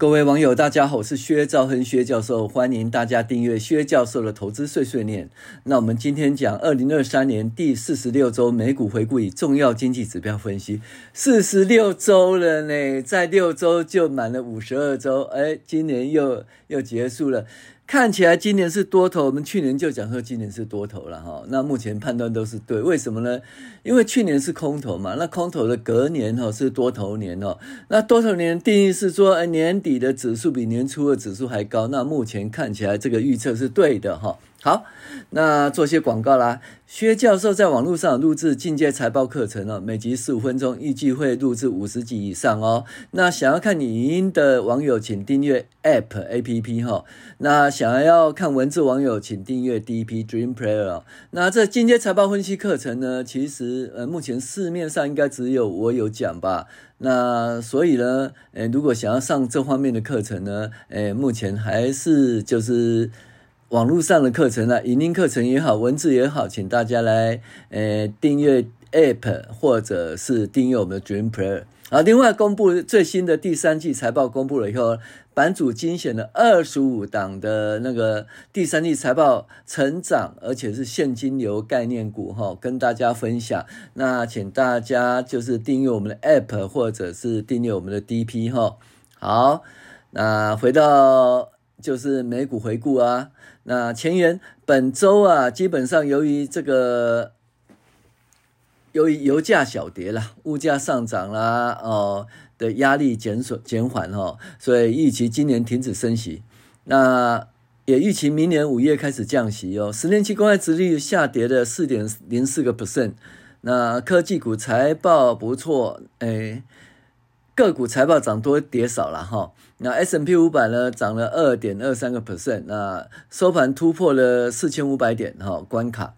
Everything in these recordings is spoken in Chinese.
各位网友，大家好，我是薛兆恒薛教授，欢迎大家订阅薛教授的投资碎碎念。那我们今天讲二零二三年第四十六周美股回顾与重要经济指标分析。四十六周了呢，在六周就满了五十二周，哎，今年又又结束了。看起来今年是多头，我们去年就讲说今年是多头了哈。那目前判断都是对，为什么呢？因为去年是空头嘛，那空头的隔年哈是多头年哦。那多头年定义是说，年底的指数比年初的指数还高。那目前看起来这个预测是对的哈。好，那做些广告啦。薛教授在网络上录制进阶财报课程哦，每集十五分钟，预计会录制五十集以上哦。那想要看语音的网友，请订阅 App A P P 哈。那想要看文字网友，请订阅 D P Dream Player。那这进阶财报分析课程呢，其实呃，目前市面上应该只有我有讲吧。那所以呢，呃，如果想要上这方面的课程呢，呃，目前还是就是。网络上的课程啊，语音课程也好，文字也好，请大家来呃订阅 App 或者是订阅我们的 Dream Player 啊。另外，公布最新的第三季财报公布了以后，版主精选了二十五档的那个第三季财报成长，而且是现金流概念股哈，跟大家分享。那请大家就是订阅我们的 App 或者是订阅我们的 DP 哈。好，那回到。就是美股回顾啊，那前言本周啊，基本上由于这个由于油价小跌啦，物价上涨啦，哦的压力减损减缓哈，所以预期今年停止升息，那也预期明年五月开始降息哦。十年期公债殖率下跌了四点零四个 percent，那科技股财报不错，哎。个股财报涨多跌少了哈，那 S&P 五百呢涨了二点二三个 percent，那收盘突破了四千五百点哈关卡。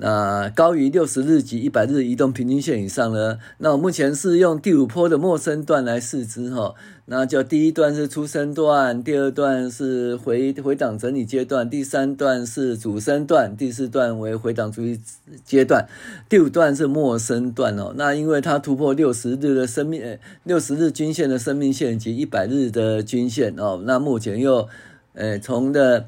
那高于六十日及一百日移动平均线以上呢？那我目前是用第五波的陌生段来试之哈。那就第一段是初升段，第二段是回回档整理阶段，第三段是主升段，第四段为回档主义阶段，第五段是陌生段哦。那因为它突破六十日的生命，六十日均线的生命线及一百日的均线哦。那目前又，呃，从的。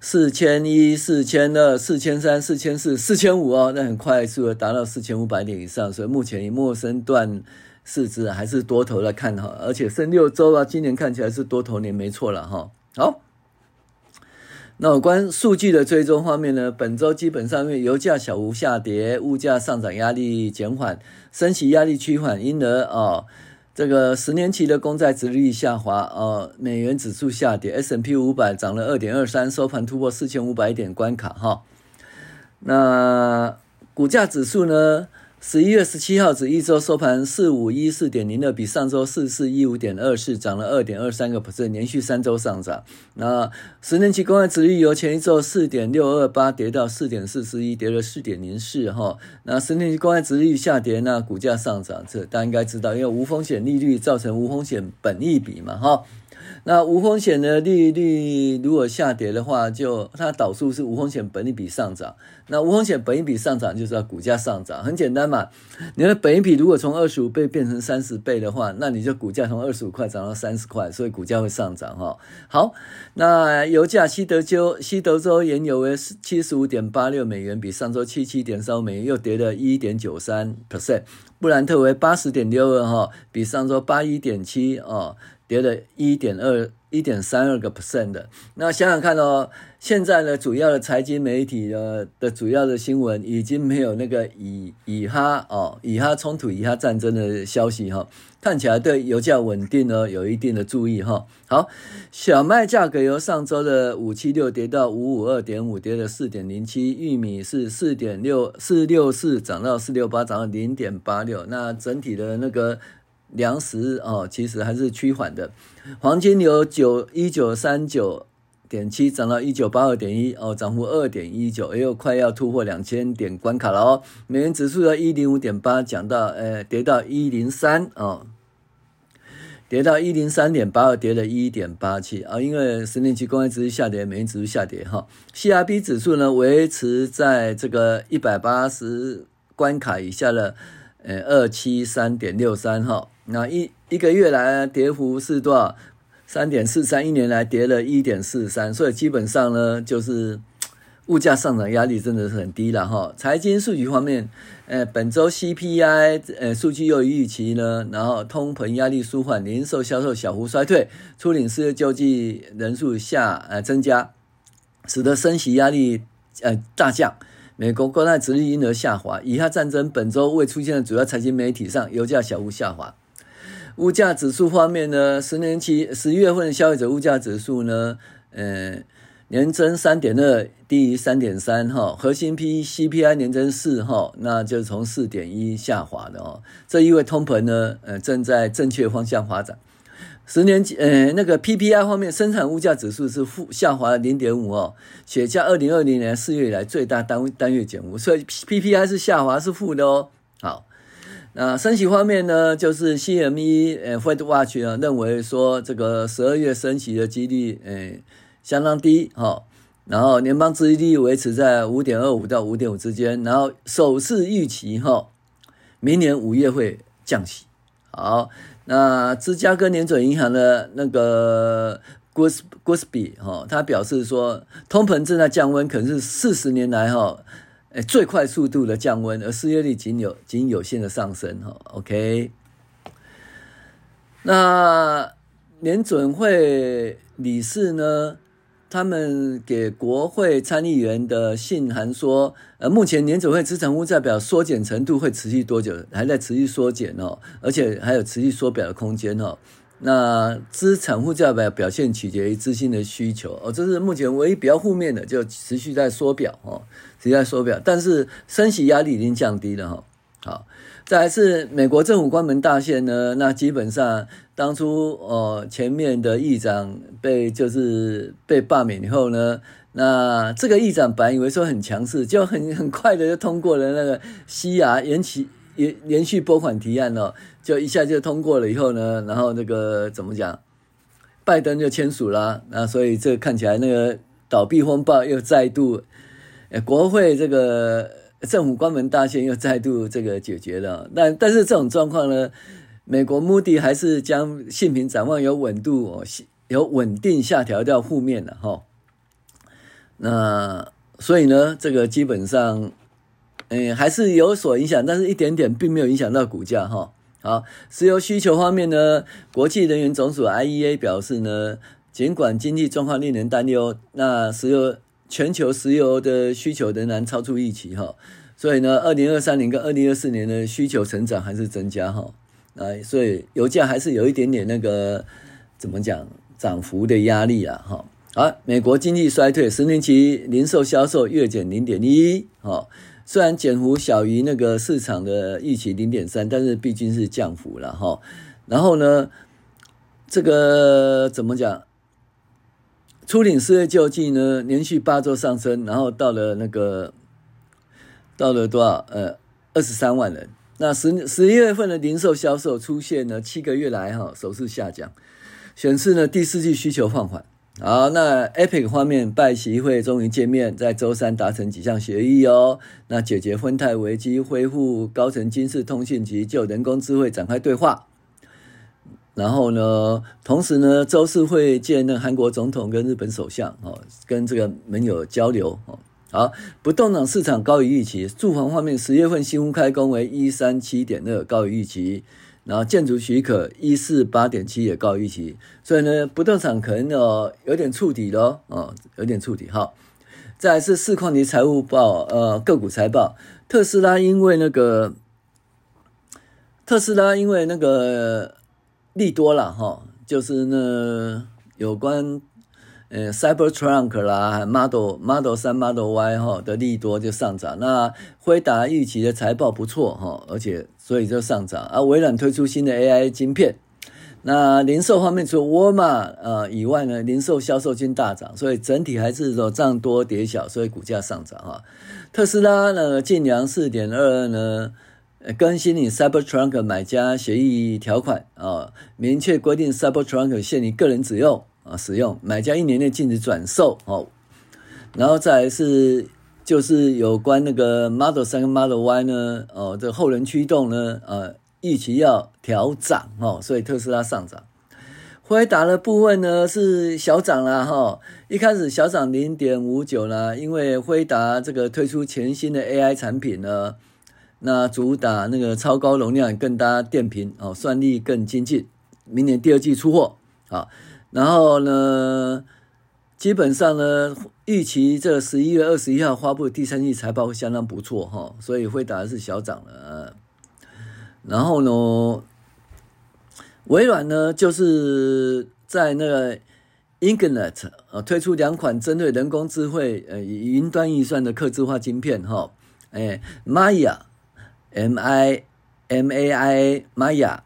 四千一、四千二、四千三、四千四、四千五哦，那很快速的达到四千五百点以上，所以目前以陌生段市值还是多头来看哈，而且剩六周啊，今年看起来是多头年没错了哈。好，那有关数据的追踪方面呢，本周基本上因为油价小幅下跌，物价上涨压力减缓，升息压力趋缓，因而啊。这个十年期的公债殖利率下滑，呃，美元指数下跌，S&P 五百涨了二点二三，收盘突破四千五百点关卡哈。那股价指数呢？十一月十七号止一周收盘四五一四点零二，比上周四四一五点二四涨了二点二三个 percent，连续三周上涨。那十年期公债殖利率由前一周四点六二八跌到四点四四一，跌了四点零四哈。那十年期公债殖利率下跌，那股价上涨，这大家应该知道，因为无风险利率造成无风险本益比嘛哈。那无风险的利率如果下跌的话，就它导数是无风险本益比上涨。那无风险本益比上涨，就是要股价上涨，很简单嘛。你的本益比如果从二十五倍变成三十倍的话，那你就股价从二十五块涨到三十块，所以股价会上涨哈。好，那油价西德州西德州原油为七十五点八六美元，比上周七七点三美元又跌了一点九三 percent。布兰特为八十点六二哈，比上周八一点七哦。跌了一点二一点三二个 percent 的，那想想看哦，现在呢，主要的财经媒体的的主要的新闻已经没有那个以以哈哦，以哈冲突、以哈战争的消息哈，看起来对油价稳定呢有一定的注意哈。好，小麦价格由上周的五七六跌到五五二点五，跌了四点零七，玉米是四点六四六四涨到四六八，涨了零点八六，那整体的那个。粮食哦，其实还是趋缓的。黄金由九一九三九点七涨到一九八二点一哦，涨幅二点一九，又快要突破两千点关卡了哦。美元指数的一零五点八，讲到呃，跌到一零三哦。跌到一零三点八二，跌了一点八七啊，因为十年期公债殖利率下跌，美元指数下跌哈。CRB 指数呢维持在这个一百八十关卡以下的呃二七三点六三哈。那一一个月来跌幅是多少？三点四三，一年来跌了一点四三，所以基本上呢就是。物价上涨压力真的是很低了哈。财经数据方面，呃，本周 CPI 呃数据又预期呢，然后通膨压力舒缓，零售销售小幅衰退，初领失业救济人数下呃增加，使得升息压力呃大降。美国国债殖利率因而下滑。以下战争本周未出现的主要财经媒体上，油价小幅下滑。物价指数方面呢，十年期十一月份的消费者物价指数呢，呃。年增三点二，低于三点三哈，核心 P C P I 年增四哈，那就从四点一下滑的哦。这意味通膨呢，呃，正在正确方向发展。十年期呃那个 P P I 方面，生产物价指数是负下滑了零点五哦，写下二零二零年四月以来最大单单月减幅，所以 P P I 是下滑是负的哦。好，那升息方面呢，就是 C M E 呃 Fed Watch 啊认为说这个十二月升息的几率呃。相当低哈，然后联邦殖利率维持在五点二五到五点五之间，然后首次预期哈，明年五月会降息。好，那芝加哥联准银行的那个 g o o s b y 哈，他表示说，通膨正在降温，可能是四十年来哈，最快速度的降温，而失业率仅有仅有限的上升哈。OK，那联准会理事呢？他们给国会参议员的信函说，呃，目前年总会资产负债表缩减程度会持续多久？还在持续缩减哦，而且还有持续缩表的空间哦。那资产负债表表现取决于资金的需求哦，这是目前唯一比较负面的，就持续在缩表哦，持续在缩表，但是升息压力已经降低了哈。好，再来是美国政府关门大限呢，那基本上。当初哦，前面的议长被就是被罢免以后呢，那这个议长本来以为说很强势，就很 很快的就通过了那个西亚延期延连续拨款提案哦，就一下就通过了以后呢，然后那个怎么讲，拜登就签署了，那所以这看起来那个倒闭风暴又再度，呃，国会这个政府关门大限又再度这个解决了，但但是这种状况呢？美国目的还是将信评展望有稳度哦，有稳定下调到负面的哈。那所以呢，这个基本上，嗯，还是有所影响，但是一点点并没有影响到股价哈。好，石油需求方面呢，国际能源总署 IEA 表示呢，尽管经济状况令人担忧，那石油全球石油的需求仍然超出预期哈。所以呢，二零二三年跟二零二四年的需求成长还是增加哈。啊，所以油价还是有一点点那个怎么讲涨幅的压力啊，哈。好，美国经济衰退，十年期零售销售月减零点一，哈，虽然减幅小于那个市场的预期零点三，但是毕竟是降幅了，哈。然后呢，这个怎么讲？初领失业救济呢，连续八周上升，然后到了那个到了多少？呃，二十三万人。那十十一月份的零售销售出现了七个月来哈首次下降，显示呢第四季需求放缓。好，那 APEC 方面拜习会终于见面，在周三达成几项协议哦。那解决芬太危机，恢复高层军事通信及就人工智慧展开对话。然后呢，同时呢，周四会见那韩国总统跟日本首相哦，跟这个盟友交流哦。好，不动产市场高于预期。住房方面，十月份新屋开工为一三七点二，高于预期。然后建筑许可一四八点七也高于预期。所以呢，不动产可能哦有点触底咯，哦，有点触底。哈，再来是市况及财务报，呃，个股财报。特斯拉因为那个特斯拉因为那个利多了哈，就是呢有关。呃，Cybertruck 啦，Model Model 三 Model Y 哈的利多就上涨。那辉达预期的财报不错哈，而且所以就上涨。啊，微软推出新的 AI 晶片。那零售方面，除了沃尔玛呃以外呢，零售销售均大涨，所以整体还是说涨多跌小，所以股价上涨哈。特斯拉呢，净扬四点二二呢，更新你 Cybertruck 买家协议条款啊，明确规定 Cybertruck 限你个人使用啊使用，买家一年内禁止转售哦。然后再来是就是有关那个 Model 3跟 Model Y 呢，哦，这后轮驱动呢，呃，预期要调涨哦，所以特斯拉上涨。辉达的部分呢是小涨啦哈，一开始小涨零点五九啦，因为辉达这个推出全新的 AI 产品呢，那主打那个超高容量、更大电瓶哦，算力更精进，明年第二季出货啊。然后呢，基本上呢，预期这十一月二十一号发布第三季财报会相当不错哈，所以会打的是小涨了。然后呢，微软呢，就是在那个 Ingnet 呃推出两款针对人工智慧呃云端运算的客制化晶片哈，哎 Maya M I M A I Maya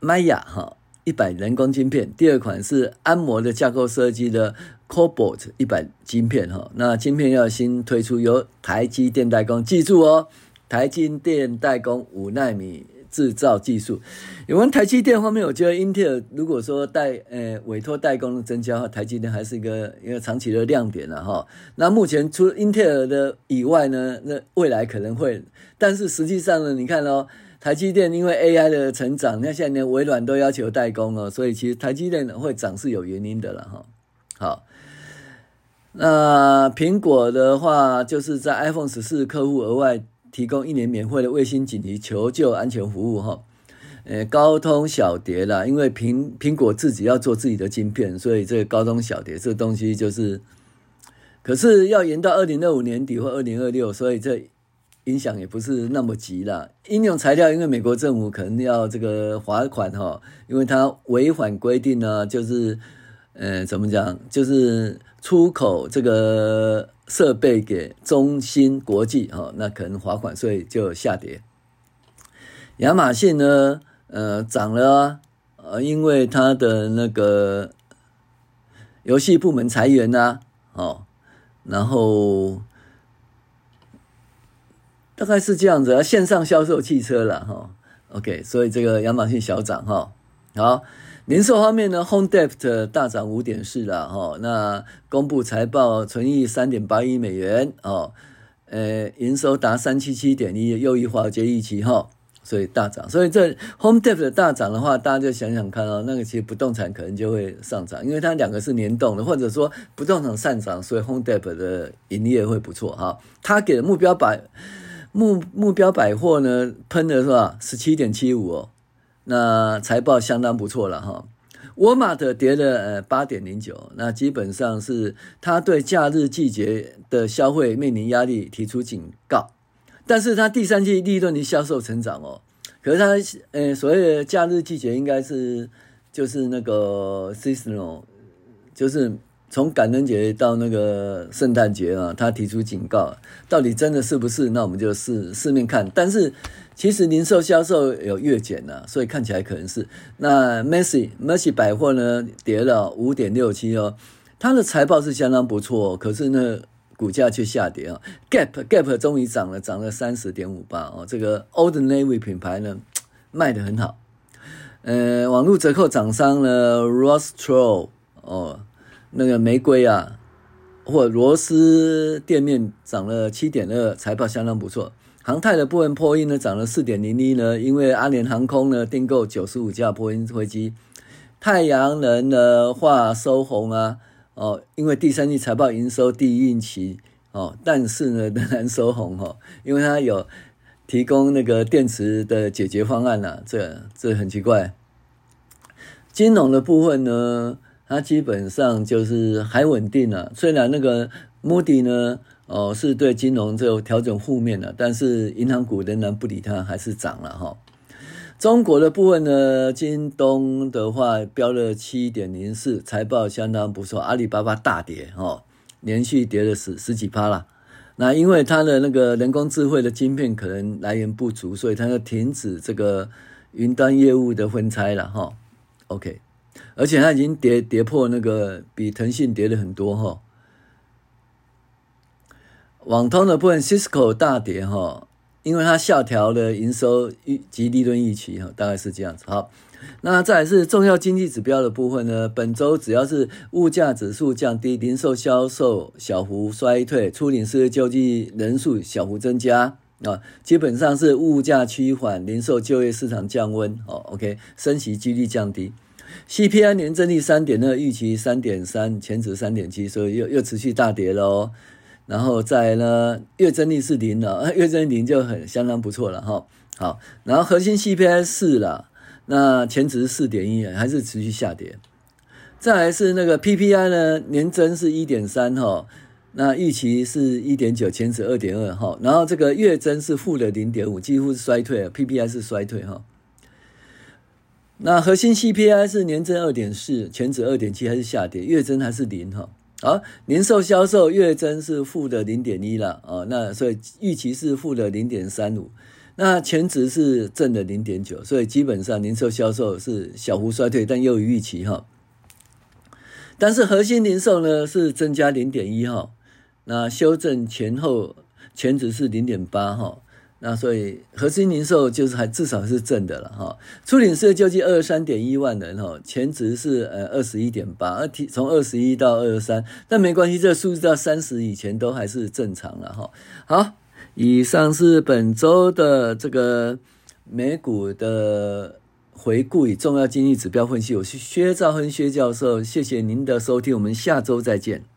Maya 哈一百人工晶片，第二款是安摩的架构设计的 Cobalt 一百晶片哈，那晶片要新推出，由台积电代工，记住哦，台积电代工五纳米。制造技术，有关台积电方面，我觉得英特尔如果说代呃委托代工的增加的话，台积电还是一个一个长期的亮点了哈。那目前除了英特尔的以外呢，那未来可能会，但是实际上呢，你看哦，台积电因为 AI 的成长，那现在连微软都要求代工了，所以其实台积电会涨是有原因的了哈。好，那苹果的话，就是在 iPhone 十四客户额外。提供一年免费的卫星紧急求救安全服务哈，呃，高通小蝶啦，因为苹苹果自己要做自己的晶片，所以这个高通小蝶这个东西就是，可是要延到二零二五年底或二零二六，所以这影响也不是那么急啦。应用材料，因为美国政府可能要这个罚款哈，因为它违反规定呢，就是呃，怎么讲，就是出口这个。设备给中芯国际哈，那可能罚款，所以就下跌。亚马逊呢，呃，涨了，呃，因为它的那个游戏部门裁员呐，哦，然后大概是这样子，线上销售汽车了哈，OK，所以这个亚马逊小涨哈，好。零售方面呢，Home Depot 大涨五点四了哈，那公布财报，纯益三点八亿美元哦，呃，营收达三七七点一，又一华尔街预期哈，所以大涨。所以这 Home Depot 大涨的话，大家就想想看哦，那个其实不动产可能就会上涨，因为它两个是联动的，或者说不动产上涨，所以 Home Depot 的营业会不错哈。他给的目标百目目标百货呢，喷的是吧？十七点七五哦。那财报相当不错了哈，沃尔玛跌了呃八点零九，那基本上是他对假日季节的消费面临压力提出警告，但是他第三季利润的销售成长哦，可是他呃所谓的假日季节应该是就是那个 seasonal，就是从感恩节到那个圣诞节啊，他提出警告，到底真的是不是？那我们就四四面看，但是。其实零售销售有月减了，所以看起来可能是那 Macy Macy 百货呢跌了五点六七哦，它的财报是相当不错，可是呢股价却下跌啊。Gap Gap 终于涨了，涨了三十点五八哦，这个 Old Navy 品牌呢卖得很好。呃，网络折扣厂商呢 Ross Stro 哦，那个玫瑰啊或螺丝店面涨了七点二，财报相当不错。航太的部分波音呢涨了四点零一呢，因为阿联航空呢订购九十五架波音飞机。太阳能的话收红啊，哦，因为第三季财报营收低于预期哦，但是呢仍然收红哦，因为它有提供那个电池的解决方案呐，这这很奇怪。金融的部分呢，它基本上就是还稳定了，虽然那个穆迪呢。哦，是对金融这个调整负面的，但是银行股仍然不理它，还是涨了哈。中国的部分呢，京东的话飙了七点零四，财报相当不错。阿里巴巴大跌哈，连续跌了十十几趴了。那因为它的那个人工智慧的晶片可能来源不足，所以它要停止这个云端业务的分拆了哈。OK，而且它已经跌跌破那个比腾讯跌了很多哈。网通的部分，Cisco 大跌哈，因为它下调了营收预及利润预期哈，大概是这样子。好，那再来是重要经济指标的部分呢，本周只要是物价指数降低，零售销售小幅衰退，初领失业救济人数小幅增加啊，基本上是物价趋缓，零售就业市场降温哦。OK，升息几率降低。CPI 年增率三点二，预期三点三，前值三点七，所以又又持续大跌了哦。然后再呢，月增率是零了，月增率零就很相当不错了哈。好，然后核心 CPI 四了，那前值四点一，还是持续下跌。再来是那个 PPI 呢，年增是一点三哈，那预期是一点九，前值二点二哈。然后这个月增是负的零点五，几乎是衰退了，PPI 是衰退哈。那核心 CPI 是年增二点四，前值二点七，还是下跌？月增还是零哈？好，零售销售月增是负的零点一了啊，那所以预期是负的零点三五，那前值是正的零点九，所以基本上零售销售是小幅衰退，但优于预期哈。但是核心零售呢是增加零点一哈，那修正前后前值是零点八哈。那所以核心零售就是还至少是正的了哈，初领失业救济二十三点一万人哈，前值是呃二十一点八，而提从二十一到二十三，但没关系，这数字到三十以前都还是正常了哈。好，以上是本周的这个美股的回顾与重要经济指标分析，我是薛兆亨薛教授，谢谢您的收听，我们下周再见。